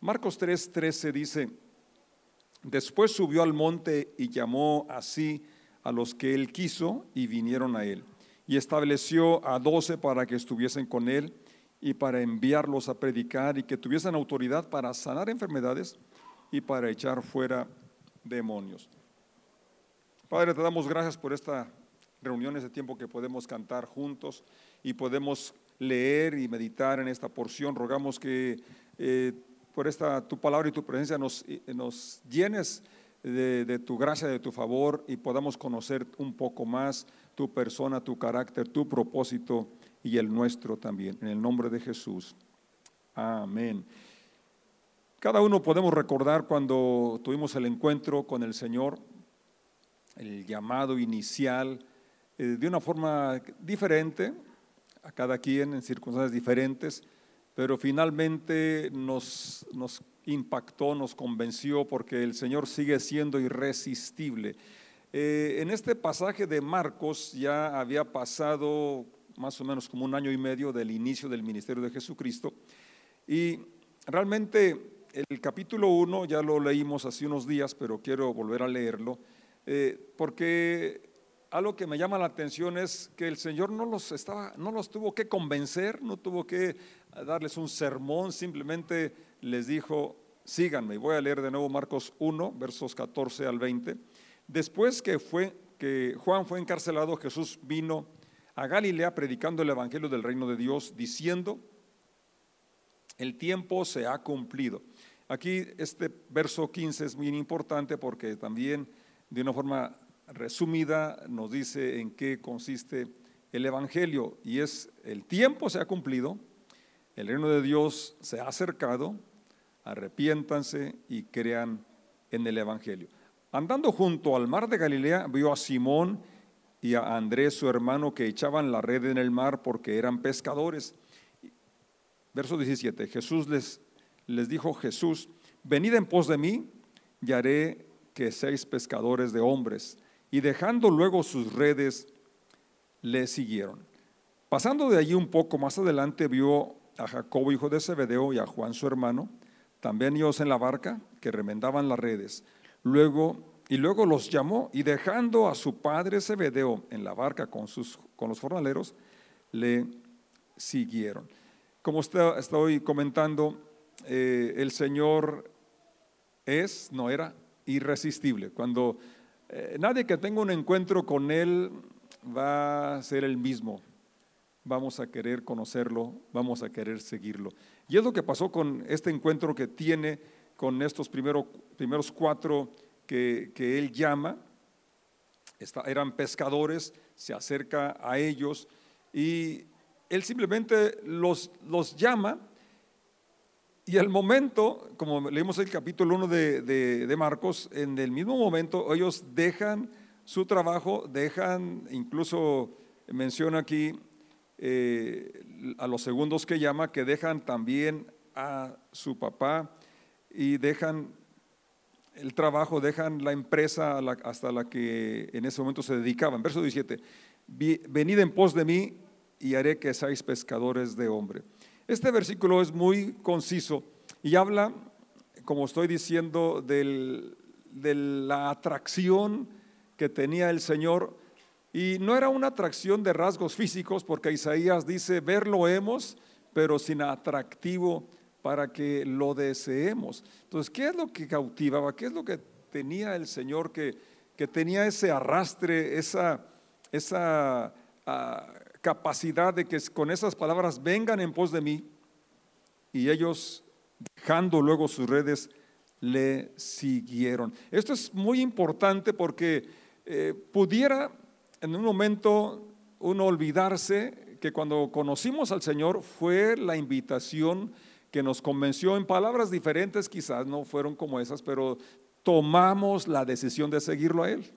Marcos 3:13 dice, después subió al monte y llamó así a los que él quiso y vinieron a él. Y estableció a doce para que estuviesen con él y para enviarlos a predicar y que tuviesen autoridad para sanar enfermedades y para echar fuera demonios. Padre, te damos gracias por esta reunión, ese tiempo que podemos cantar juntos y podemos leer y meditar en esta porción. Rogamos que eh, por esta tu palabra y tu presencia nos, eh, llenes de, de, tu gracia, de tu favor y podamos conocer un poco más tu persona, tu carácter, tu propósito y el nuestro también. En el nombre de Jesús. Amén. Cada uno podemos recordar cuando tuvimos el encuentro con el Señor, el llamado inicial, eh, de una forma diferente, a cada quien en circunstancias diferentes, pero finalmente nos, impactó, nos convenció, porque el Señor sigue siendo irresistible. Eh, en este pasaje de Marcos ya había pasado más o menos como un año y medio del inicio del ministerio de Jesucristo. Y realmente el capítulo 1 ya lo leímos hace unos días, pero quiero volver a leerlo, eh, porque algo que me llama la atención es que el Señor no los, estaba, no los tuvo que convencer, no tuvo que darles un sermón, simplemente les dijo, síganme. Voy a leer de nuevo Marcos 1, versos 14 al 20. Después que, fue, que Juan fue encarcelado, Jesús vino a Galilea predicando el Evangelio del reino de Dios, diciendo, el tiempo se ha cumplido. Aquí este verso 15 es muy importante porque también de una forma resumida nos dice en qué consiste el Evangelio y es el tiempo se ha cumplido, el reino de Dios se ha acercado, arrepiéntanse y crean en el Evangelio. Andando junto al mar de Galilea, vio a Simón y a Andrés, su hermano, que echaban la red en el mar porque eran pescadores. Verso 17, Jesús les, les dijo Jesús, venid en pos de mí y haré que seáis pescadores de hombres. Y dejando luego sus redes, le siguieron. Pasando de allí un poco más adelante, vio a Jacobo, hijo de Zebedeo, y a Juan, su hermano, también ellos en la barca, que remendaban las redes. Luego y luego los llamó y dejando a su padre Zebedeo en la barca con, sus, con los jornaleros, le siguieron. Como estoy comentando, eh, el Señor es, no era, irresistible. Cuando eh, nadie que tenga un encuentro con Él va a ser el mismo. Vamos a querer conocerlo, vamos a querer seguirlo. Y es lo que pasó con este encuentro que tiene con estos primeros cuatro que, él llama, eran pescadores, se acerca a ellos y él simplemente los, los llama y al momento, como leímos el capítulo 1 de, de, Marcos, en el mismo momento ellos dejan su trabajo, dejan, incluso menciona aquí eh, a los segundos que llama, que dejan también a su papá y dejan el trabajo, dejan la empresa hasta la que en ese momento se dedicaban. Verso 17, venid en pos de mí y haré que seáis pescadores de hombre. Este versículo es muy conciso y habla, como estoy diciendo, de la atracción que tenía el Señor. Y no era una atracción de rasgos físicos, porque Isaías dice, verlo hemos, pero sin atractivo para que lo deseemos. Entonces, ¿qué es lo que cautivaba? ¿Qué es lo que tenía el Señor que, que tenía ese arrastre, esa, esa ah, capacidad de que con esas palabras vengan en pos de mí? Y ellos, dejando luego sus redes, le siguieron. Esto es muy importante porque eh, pudiera en un momento uno olvidarse que cuando conocimos al Señor fue la invitación que nos convenció en palabras diferentes, quizás no fueron como esas, pero tomamos la decisión de seguirlo a Él.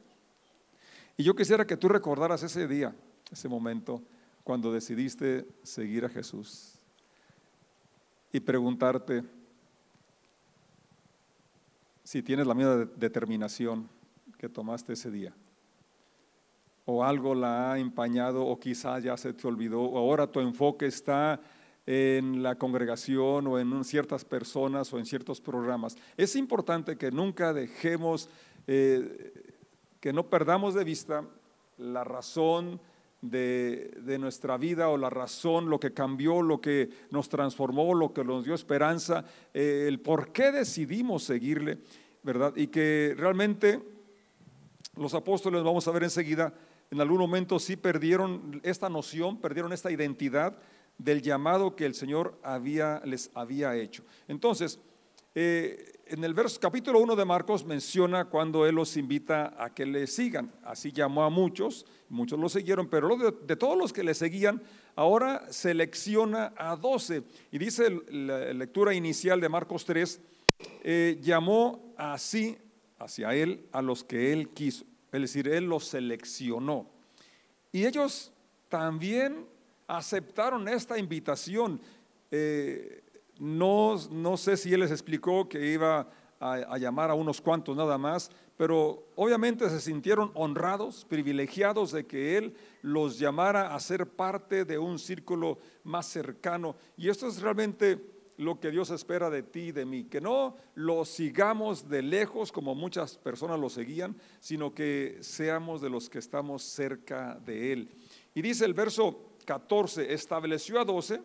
Y yo quisiera que tú recordaras ese día, ese momento, cuando decidiste seguir a Jesús y preguntarte si tienes la misma determinación que tomaste ese día. O algo la ha empañado o quizás ya se te olvidó, o ahora tu enfoque está en la congregación o en ciertas personas o en ciertos programas. Es importante que nunca dejemos, eh, que no perdamos de vista la razón de, nuestra vida o la razón, lo que cambió, lo que nos transformó, lo que nos dio esperanza, eh, el por qué decidimos seguirle, ¿verdad? Y que realmente los apóstoles, vamos a ver enseguida, en algún momento sí perdieron esta noción, perdieron esta identidad del llamado que el Señor había, les había hecho. Entonces, eh, en el verso, capítulo 1 de Marcos menciona cuando Él los invita a que le sigan. Así llamó a muchos, muchos lo siguieron, pero de, todos los que le seguían, ahora selecciona a 12. Y dice la lectura inicial de Marcos 3, eh, llamó así hacia Él a los que Él quiso. Es decir, Él los seleccionó. Y ellos también aceptaron esta invitación. Eh, no, no, sé si Él les explicó que iba a, a, llamar a unos cuantos nada más, pero obviamente se sintieron honrados, privilegiados de que Él los llamara a ser parte de un círculo más cercano. Y esto es realmente lo que Dios espera de ti y de mí, que no lo sigamos de lejos como muchas personas lo seguían, sino que seamos de los que estamos cerca de Él. Y dice el verso 14, estableció a 12,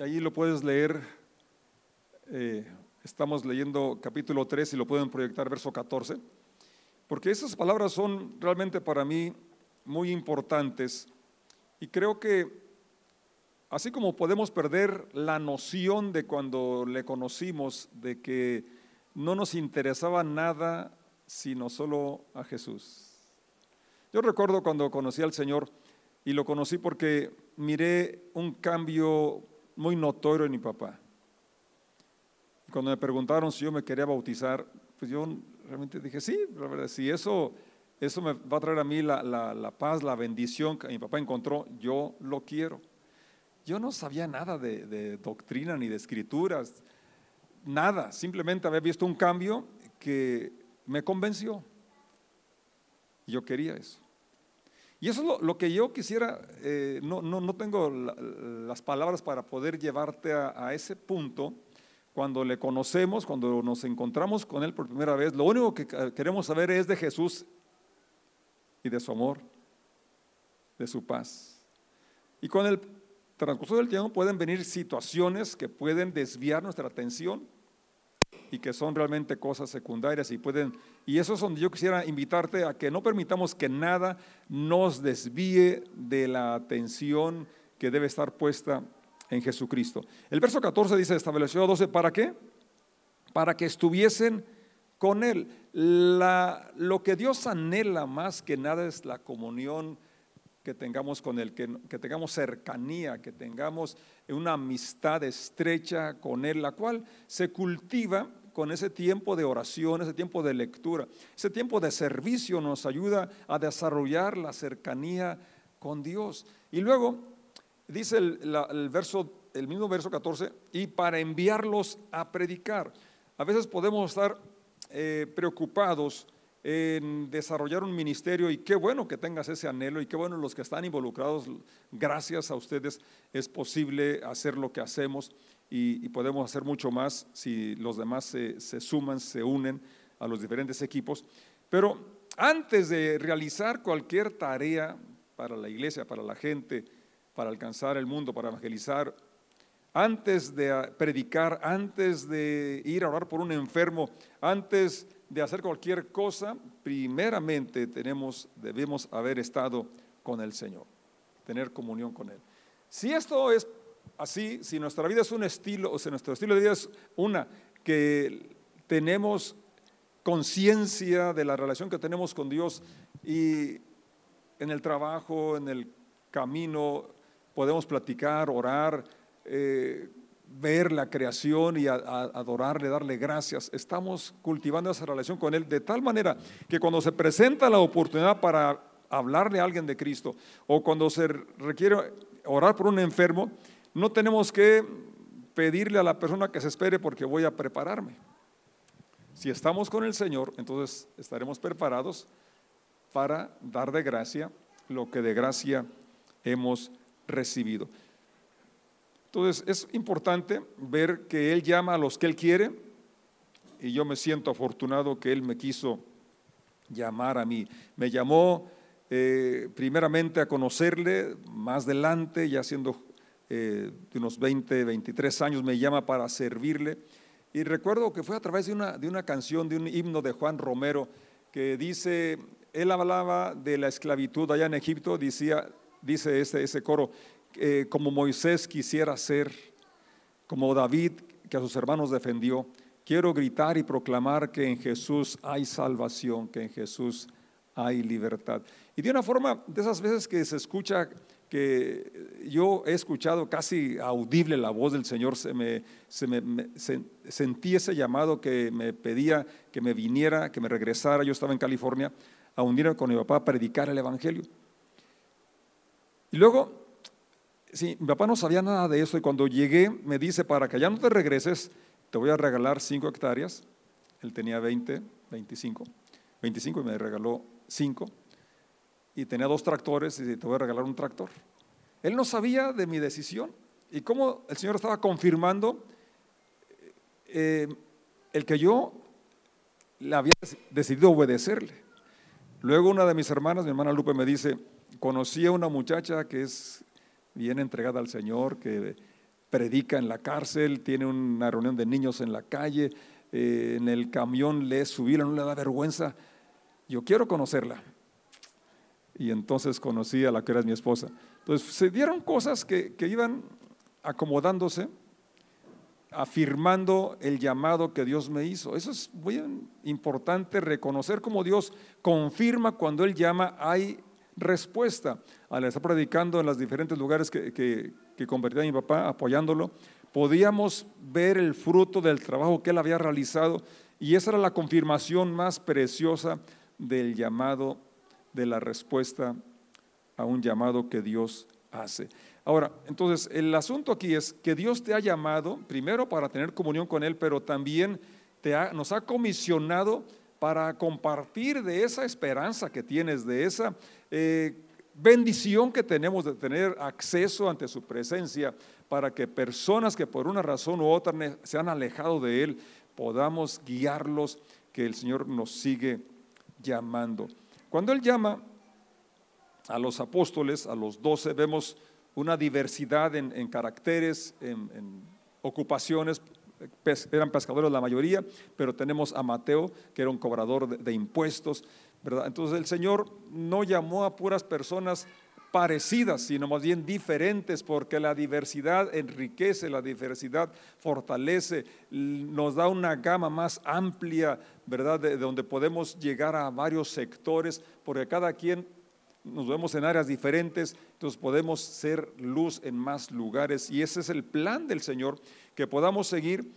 ahí lo puedes leer, eh, estamos leyendo capítulo 3 y lo pueden proyectar verso 14, porque esas palabras son realmente para mí muy importantes y creo que Así como podemos perder la noción de cuando le conocimos, de que no nos interesaba nada sino solo a Jesús. Yo recuerdo cuando conocí al Señor y lo conocí porque miré un cambio muy notorio en mi papá. Cuando me preguntaron si yo me quería bautizar, pues yo realmente dije, sí, la verdad, si eso, eso me va a traer a mí la, la paz, la bendición que mi papá encontró, yo lo quiero. Yo no sabía nada de, doctrina ni de escrituras, nada, simplemente había visto un cambio que me convenció. Yo quería eso. Y eso es lo, que yo quisiera, eh, no, no, tengo las palabras para poder llevarte a, ese punto. Cuando le conocemos, cuando nos encontramos con Él por primera vez, lo único que queremos saber es de Jesús y de su amor, de su paz. Y con el transcurso del tiempo pueden venir situaciones que pueden desviar nuestra atención y que son realmente cosas secundarias y pueden y eso es donde yo quisiera invitarte a que no permitamos que nada nos desvíe de la atención que debe estar puesta en Jesucristo. El verso 14 dice, estableció a 12 para qué? Para que estuviesen con él. Lo que Dios anhela más que nada es la comunión que tengamos con Él, que, tengamos cercanía, que tengamos una amistad estrecha con Él, la cual se cultiva con ese tiempo de oración, ese tiempo de lectura, ese tiempo de servicio nos ayuda a desarrollar la cercanía con Dios. Y luego dice el, verso, el mismo verso 14, y para enviarlos a predicar. A veces podemos estar eh, preocupados en desarrollar un ministerio y qué bueno que tengas ese anhelo y qué bueno los que están involucrados, gracias a ustedes es posible hacer lo que hacemos y, podemos hacer mucho más si los demás se, se suman, se unen a los diferentes equipos. Pero antes de realizar cualquier tarea para la iglesia, para la gente, para alcanzar el mundo, para evangelizar, antes de predicar, antes de ir a orar por un enfermo, antes de hacer cualquier cosa, primeramente tenemos, debemos haber estado con el Señor, tener comunión con Él. Si esto es así, si nuestra vida es un estilo, o si nuestro estilo de vida es una que tenemos conciencia de la relación que tenemos con Dios y en el trabajo, en el camino, podemos platicar, orar, eh, ver la creación y adorarle, darle gracias. Estamos cultivando esa relación con Él de tal manera que cuando se presenta la oportunidad para hablarle a alguien de Cristo o cuando se requiere orar por un enfermo, no tenemos que pedirle a la persona que se espere porque voy a prepararme. Si estamos con el Señor, entonces estaremos preparados para dar de gracia lo que de gracia hemos recibido. Entonces es importante ver que Él llama a los que Él quiere y yo me siento afortunado que Él me quiso llamar a mí. Me llamó eh, primeramente a conocerle, más adelante, ya siendo eh, de unos 20, 23 años, me llama para servirle. Y recuerdo que fue a través de una, de una canción, de un himno de Juan Romero, que dice, él hablaba de la esclavitud allá en Egipto, decía, dice ese, ese coro, eh, como Moisés quisiera ser, como David que a sus hermanos defendió, quiero gritar y proclamar que en Jesús hay salvación, que en Jesús hay libertad. Y de una forma, de esas veces que se escucha, que yo he escuchado casi audible la voz del Señor, se me, sentí ese llamado que me pedía que me viniera, que me regresara, yo estaba en California, a unirme con mi papá a predicar el Evangelio. Y luego, sí, mi papá no sabía nada de eso y cuando llegué me dice, para que ya no te regreses, te voy a regalar cinco hectáreas. Él tenía 20, 25, 25 y me regaló cinco y tenía dos tractores y te voy a regalar un tractor. Él no sabía de mi decisión y cómo el Señor estaba confirmando eh, el que yo le había decidido obedecerle. Luego una de mis hermanas, mi hermana Lupe, me dice, conocí a una muchacha que es bien entregada al Señor, que predica en la cárcel, tiene una reunión de niños en la calle, eh, en el camión le subieron, no le da vergüenza. Yo quiero conocerla y entonces conocí a la que era mi esposa. Entonces se dieron cosas que, iban acomodándose, afirmando el llamado que Dios me hizo. Eso es muy importante, reconocer cómo Dios confirma cuando Él llama, hay respuesta. Al estar predicando en los diferentes lugares que, que, convertía a mi papá, apoyándolo, podíamos ver el fruto del trabajo que Él había realizado y esa era la confirmación más preciosa del llamado de la respuesta a un llamado que Dios hace. Ahora, entonces, el asunto aquí es que Dios te ha llamado primero para tener comunión con Él, pero también te nos ha comisionado para compartir de esa esperanza que tienes, de esa eh, bendición que tenemos de tener acceso ante su presencia, para que personas que por una razón u otra se han alejado de Él, podamos guiarlos, que el Señor nos sigue llamando. Cuando Él llama a los apóstoles, a los doce, vemos una diversidad en, caracteres, en, ocupaciones, eran pescadores la mayoría, pero tenemos a Mateo, que era un cobrador de, de, impuestos, ¿verdad? Entonces el Señor no llamó a puras personas parecidas, sino más bien diferentes, porque la diversidad enriquece, la diversidad fortalece, nos da una gama más amplia ¿verdad? De, donde podemos llegar a varios sectores, porque cada quien nos vemos en áreas diferentes, entonces podemos ser luz en más lugares y ese es el plan del Señor, que podamos seguir.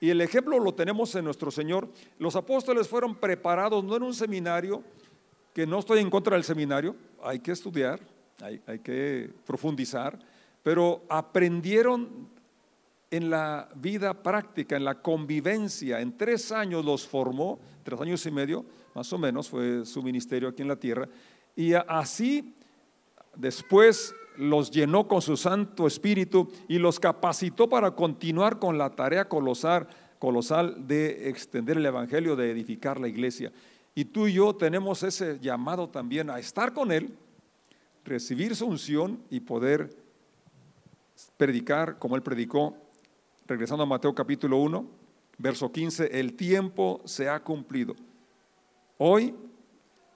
Y el ejemplo lo tenemos en nuestro Señor. Los apóstoles fueron preparados no en un seminario, que no estoy en contra del seminario, hay que estudiar, hay, hay que profundizar, pero aprendieron en la vida práctica, en la convivencia. En tres años los formó, tres años y medio, más o menos, fue su ministerio aquí en la tierra. Y así después los llenó con su Santo Espíritu y los capacitó para continuar con la tarea colosal, colosal de extender el Evangelio, de edificar la iglesia. Y tú y yo tenemos ese llamado también a estar con Él, recibir su unción y poder predicar como Él predicó regresando a Mateo capítulo 1, verso 15, el tiempo se ha cumplido. Hoy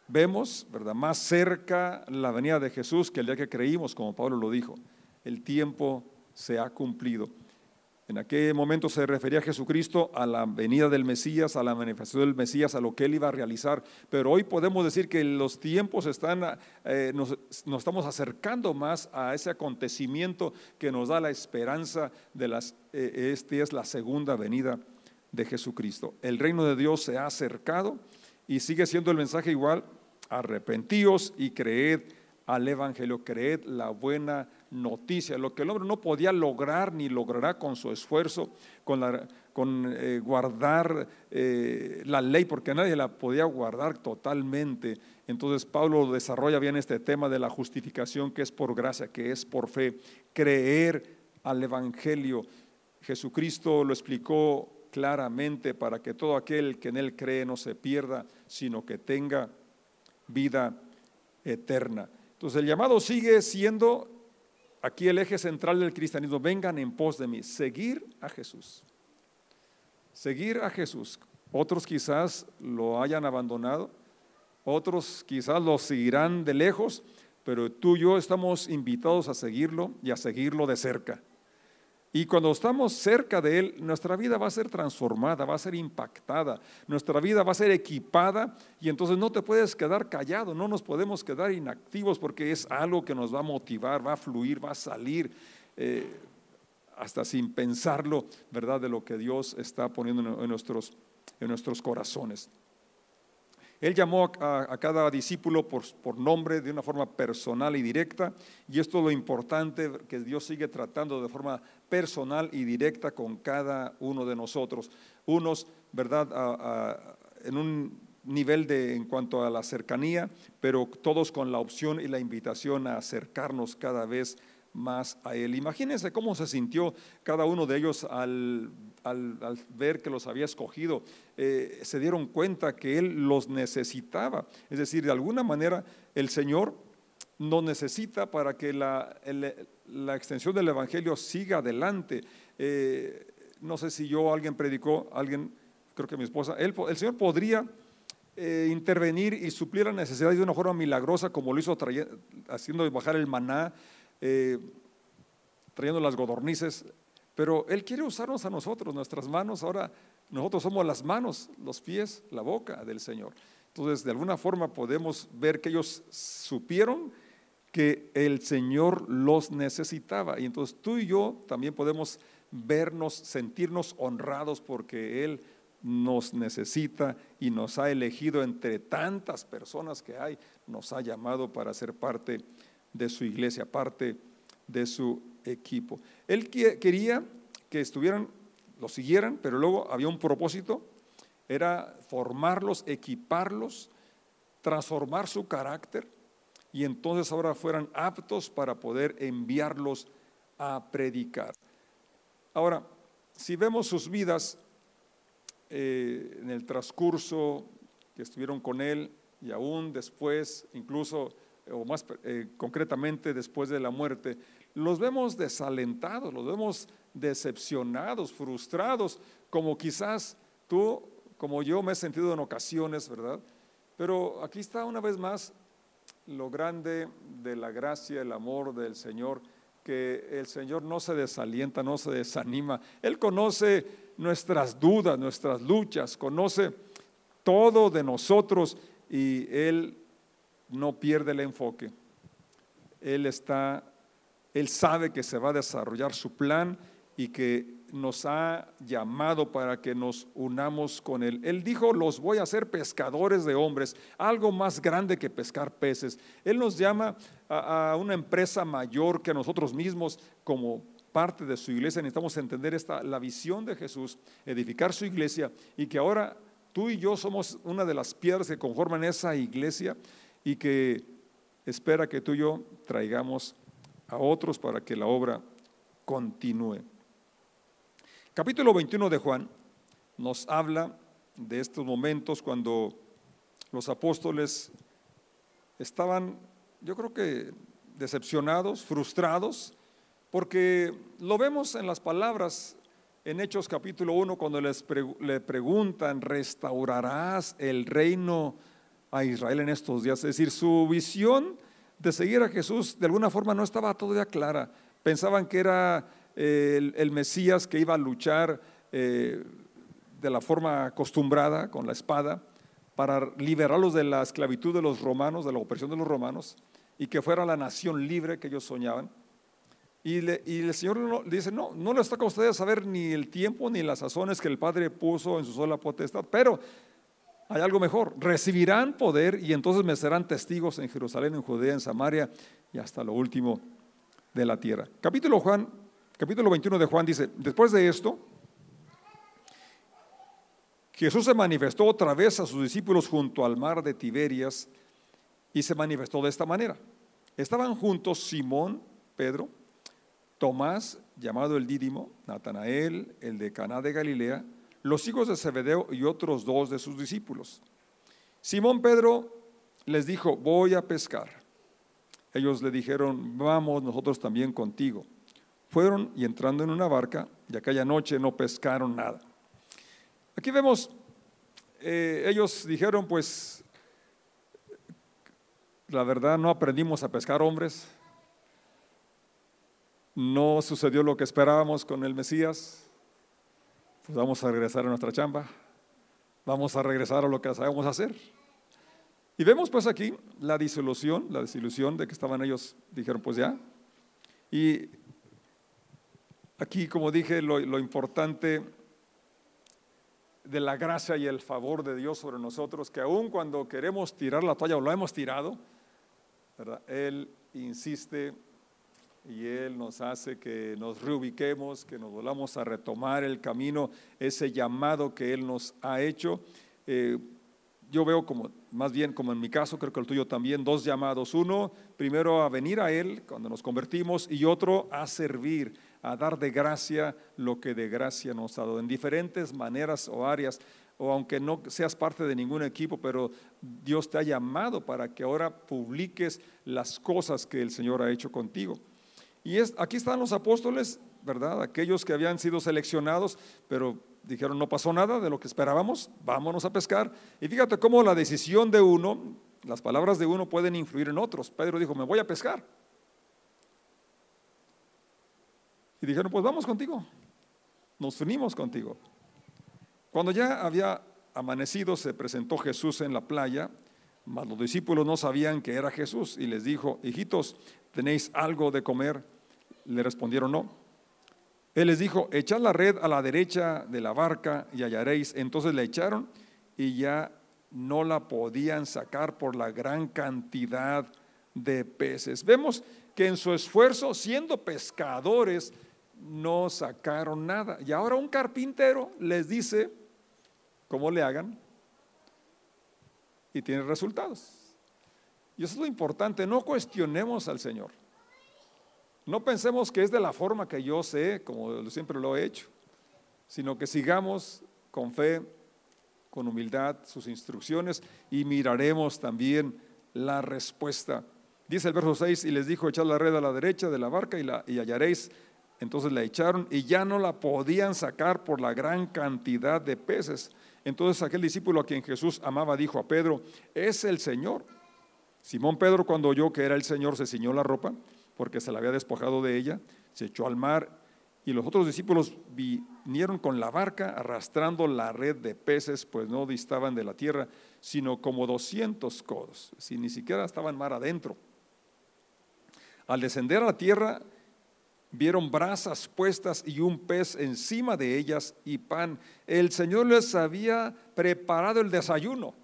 vemos, ¿verdad?, más cerca la venida de Jesús que el día que creímos, como Pablo lo dijo. El tiempo se ha cumplido. En aquel momento se refería a Jesucristo a la venida del Mesías, a la manifestación del Mesías, a lo que él iba a realizar. Pero hoy podemos decir que los tiempos están, eh, nos, estamos acercando más a ese acontecimiento que nos da la esperanza de las, eh, este es la segunda venida de Jesucristo. El reino de Dios se ha acercado y sigue siendo el mensaje igual, arrepentíos y creed al Evangelio, creed la buena noticia, lo que el hombre no podía lograr ni logrará con su esfuerzo, con, con eh, guardar eh, la ley, porque nadie la podía guardar totalmente. Entonces Pablo desarrolla bien este tema de la justificación que es por gracia, que es por fe, creer al Evangelio. Jesucristo lo explicó claramente para que todo aquel que en él cree no se pierda, sino que tenga vida eterna. Entonces el llamado sigue siendo aquí el eje central del cristianismo, vengan en pos de mí, seguir a Jesús. Seguir a Jesús. Otros quizás lo hayan abandonado, otros quizás lo seguirán de lejos, pero tú y yo estamos invitados a seguirlo y a seguirlo de cerca. Y cuando estamos cerca de Él, nuestra vida va a ser transformada, va a ser impactada, nuestra vida va a ser equipada y entonces no te puedes quedar callado, no nos podemos quedar inactivos porque es algo que nos va a motivar, va a fluir, va a salir. Eh, hasta sin pensarlo, ¿verdad? De lo que Dios está poniendo en nuestros, en nuestros corazones. Él llamó a, cada discípulo por, nombre de una forma personal y directa, y esto es lo importante que Dios sigue tratando de forma personal y directa con cada uno de nosotros. Unos, ¿verdad?, en un nivel de en cuanto a la cercanía, pero todos con la opción y la invitación a acercarnos cada vez más a Él. Imagínense cómo se sintió cada uno de ellos al, ver que los había escogido. Eh, se dieron cuenta que Él los necesitaba. Es decir, de alguna manera el Señor nos necesita para que la, la extensión del Evangelio siga adelante. Eh, no sé si yo, alguien predicó, alguien, creo que mi esposa, el Señor podría... Eh, intervenir y suplir la necesidad de una forma milagrosa, como lo hizo haciendo bajar el maná trayendo las godornices, pero Él quiere usarnos a nosotros, nuestras manos, ahora nosotros somos las manos, los pies, la boca del Señor. Entonces, de alguna forma podemos ver que ellos supieron que el Señor los necesitaba. Y entonces tú y yo también podemos vernos, sentirnos honrados porque Él nos necesita y nos ha elegido entre tantas personas que hay, nos ha llamado para ser parte de su iglesia, parte de su equipo. Él quería que estuvieran, lo siguieran, pero luego había un propósito, era formarlos, equiparlos, transformar su carácter y entonces ahora fueran aptos para poder enviarlos a predicar. Ahora, si vemos sus vidas eh, en el transcurso que estuvieron con él y aún después, incluso o más eh, concretamente después de la muerte, los vemos desalentados, los vemos decepcionados, frustrados, como quizás tú, como yo me he sentido en ocasiones, ¿verdad? Pero aquí está una vez más lo grande de la gracia, el amor del Señor, que el Señor no se desalienta, no se desanima. Él conoce nuestras dudas, nuestras luchas, conoce todo de nosotros y Él no pierde el enfoque. Él está, él sabe que se va a desarrollar su plan y que nos ha llamado para que nos unamos con Él. Él dijo, los voy a hacer pescadores de hombres, algo más grande que pescar peces. Él nos llama a, una empresa mayor que nosotros mismos como parte de su iglesia. Necesitamos entender esta, la visión de Jesús, edificar su iglesia y que ahora tú y yo somos una de las piedras que conforman esa iglesia y que espera que tú y yo traigamos a otros para que la obra continúe. Capítulo 21 de Juan nos habla de estos momentos cuando los apóstoles estaban, yo creo que decepcionados, frustrados, porque lo vemos en las palabras en Hechos capítulo 1 cuando les le preguntan, ¿restaurarás el reino a Israel en estos días. Es decir, su visión de seguir a Jesús de alguna forma no estaba todavía clara. Pensaban que era eh, el, Mesías que iba a luchar eh, de la forma acostumbrada, con la espada, para liberarlos de la esclavitud de los romanos, de la opresión de los romanos, y que fuera la nación libre que ellos soñaban. Y, el Señor le dice, no, no le está con ustedes saber ni el tiempo ni las sazones que el Padre puso en su sola potestad, pero hay algo mejor. Recibirán poder y entonces me serán testigos en Jerusalén, en Judea, en Samaria y hasta lo último de la tierra. Capítulo Juan, capítulo 21 de Juan dice, después de esto, Jesús se manifestó otra vez a sus discípulos junto al mar de Tiberias y se manifestó de esta manera. Estaban juntos Simón, Pedro, Tomás, llamado el Dídimo, Natanael, el de Caná de Galilea, los hijos de Zebedeo y otros dos de sus discípulos. Simón Pedro les dijo, voy a pescar. Ellos le dijeron, vamos nosotros también contigo. Fueron y entrando en una barca, y aquella noche no pescaron nada. Aquí vemos, eh, ellos dijeron, pues, la verdad no aprendimos a pescar hombres, no sucedió lo que esperábamos con el Mesías, pues vamos a regresar a nuestra chamba, vamos a regresar a lo que sabemos hacer. Y vemos pues aquí la disolución, la desilusión de que estaban ellos, dijeron pues ya. Y aquí, como dije, lo, lo importante de la gracia y el favor de Dios sobre nosotros, que aun cuando queremos tirar la toalla o lo hemos tirado. Él insiste y Él nos hace que nos reubiquemos, que nos volvamos a retomar el camino, ese llamado que Él nos ha hecho. Eh, yo veo como, más bien como en mi caso, creo que el tuyo también, dos llamados. Uno, primero a venir a Él cuando nos convertimos y otro a servir, a dar de gracia lo que de gracia nos ha dado, en diferentes maneras o áreas o aunque no seas parte de ningún equipo, pero Dios te ha llamado para que ahora publiques las cosas que el Señor ha hecho contigo. Y es, aquí están los apóstoles, ¿verdad? Aquellos que habían sido seleccionados, pero dijeron, no pasó nada de lo que esperábamos, vámonos a pescar. Y fíjate cómo la decisión de uno, las palabras de uno pueden influir en otros. Pedro dijo, me voy a pescar. Y dijeron, pues vamos contigo, nos unimos contigo. Cuando ya había amanecido, se presentó Jesús en la playa, mas los discípulos no sabían que era Jesús y les dijo, hijitos, ¿tenéis algo de comer? Le respondieron no. Él les dijo, echad la red a la derecha de la barca y hallaréis. Entonces la echaron y ya no la podían sacar por la gran cantidad de peces. Vemos que en su esfuerzo, siendo pescadores, no sacaron nada. Y ahora un carpintero les dice cómo le hagan y tiene resultados. Y eso es lo importante, no cuestionemos al Señor. No pensemos que es de la forma que yo sé, como siempre lo he hecho, sino que sigamos con fe, con humildad sus instrucciones y miraremos también la respuesta. Dice el verso 6, y les dijo, echad la red a la derecha de la barca y, la, y hallaréis. Entonces la echaron y ya no la podían sacar por la gran cantidad de peces. Entonces aquel discípulo a quien Jesús amaba dijo a Pedro, es el Señor. Simón Pedro cuando oyó que era el Señor se ciñó la ropa porque se la había despojado de ella, se echó al mar y los otros discípulos vinieron con la barca arrastrando la red de peces, pues no distaban de la tierra, sino como 200 codos, si ni siquiera estaban mar adentro. Al descender a la tierra, vieron brasas puestas y un pez encima de ellas y pan. El Señor les había preparado el desayuno.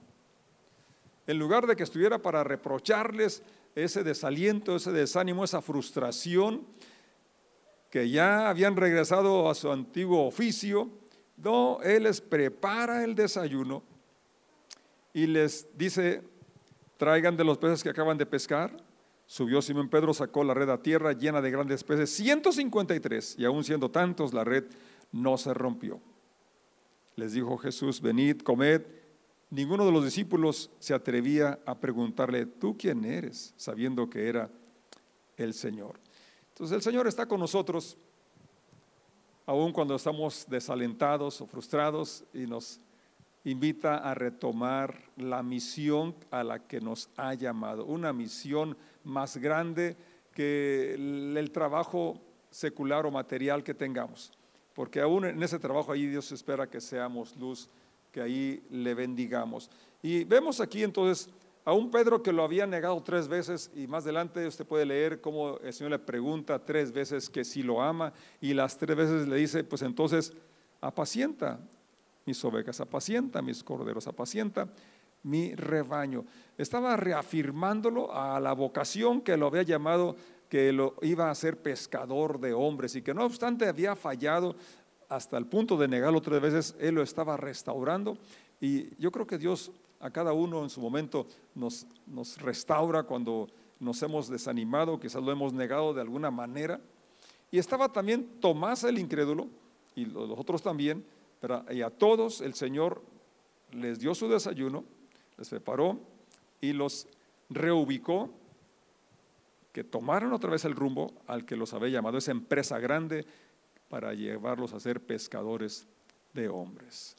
En lugar de que estuviera para reprocharles, ese desaliento, ese desánimo, esa frustración, que ya habían regresado a su antiguo oficio, no, Él les prepara el desayuno y les dice, traigan de los peces que acaban de pescar. Subió Simón Pedro, sacó la red a tierra llena de grandes peces, 153, y aún siendo tantos, la red no se rompió. Les dijo Jesús, venid, comed. Ninguno de los discípulos se atrevía a preguntarle, ¿tú quién eres? sabiendo que era el Señor. Entonces el Señor está con nosotros, aun cuando estamos desalentados o frustrados, y nos invita a retomar la misión a la que nos ha llamado, una misión más grande que el trabajo secular o material que tengamos, porque aún en ese trabajo ahí Dios espera que seamos luz que ahí le bendigamos. Y vemos aquí entonces a un Pedro que lo había negado tres veces y más adelante usted puede leer cómo el Señor le pregunta tres veces que si lo ama y las tres veces le dice, pues entonces apacienta mis ovejas apacienta, mis corderos apacienta, mi rebaño. Estaba reafirmándolo a la vocación que lo había llamado, que lo iba a ser pescador de hombres y que no obstante había fallado hasta el punto de negarlo tres veces, él lo estaba restaurando. Y yo creo que Dios a cada uno en su momento nos, nos restaura cuando nos hemos desanimado, quizás lo hemos negado de alguna manera. Y estaba también Tomás el incrédulo, y los otros también, pero y a todos el Señor les dio su desayuno, les preparó y los reubicó, que tomaron otra vez el rumbo al que los había llamado esa empresa grande para llevarlos a ser pescadores de hombres.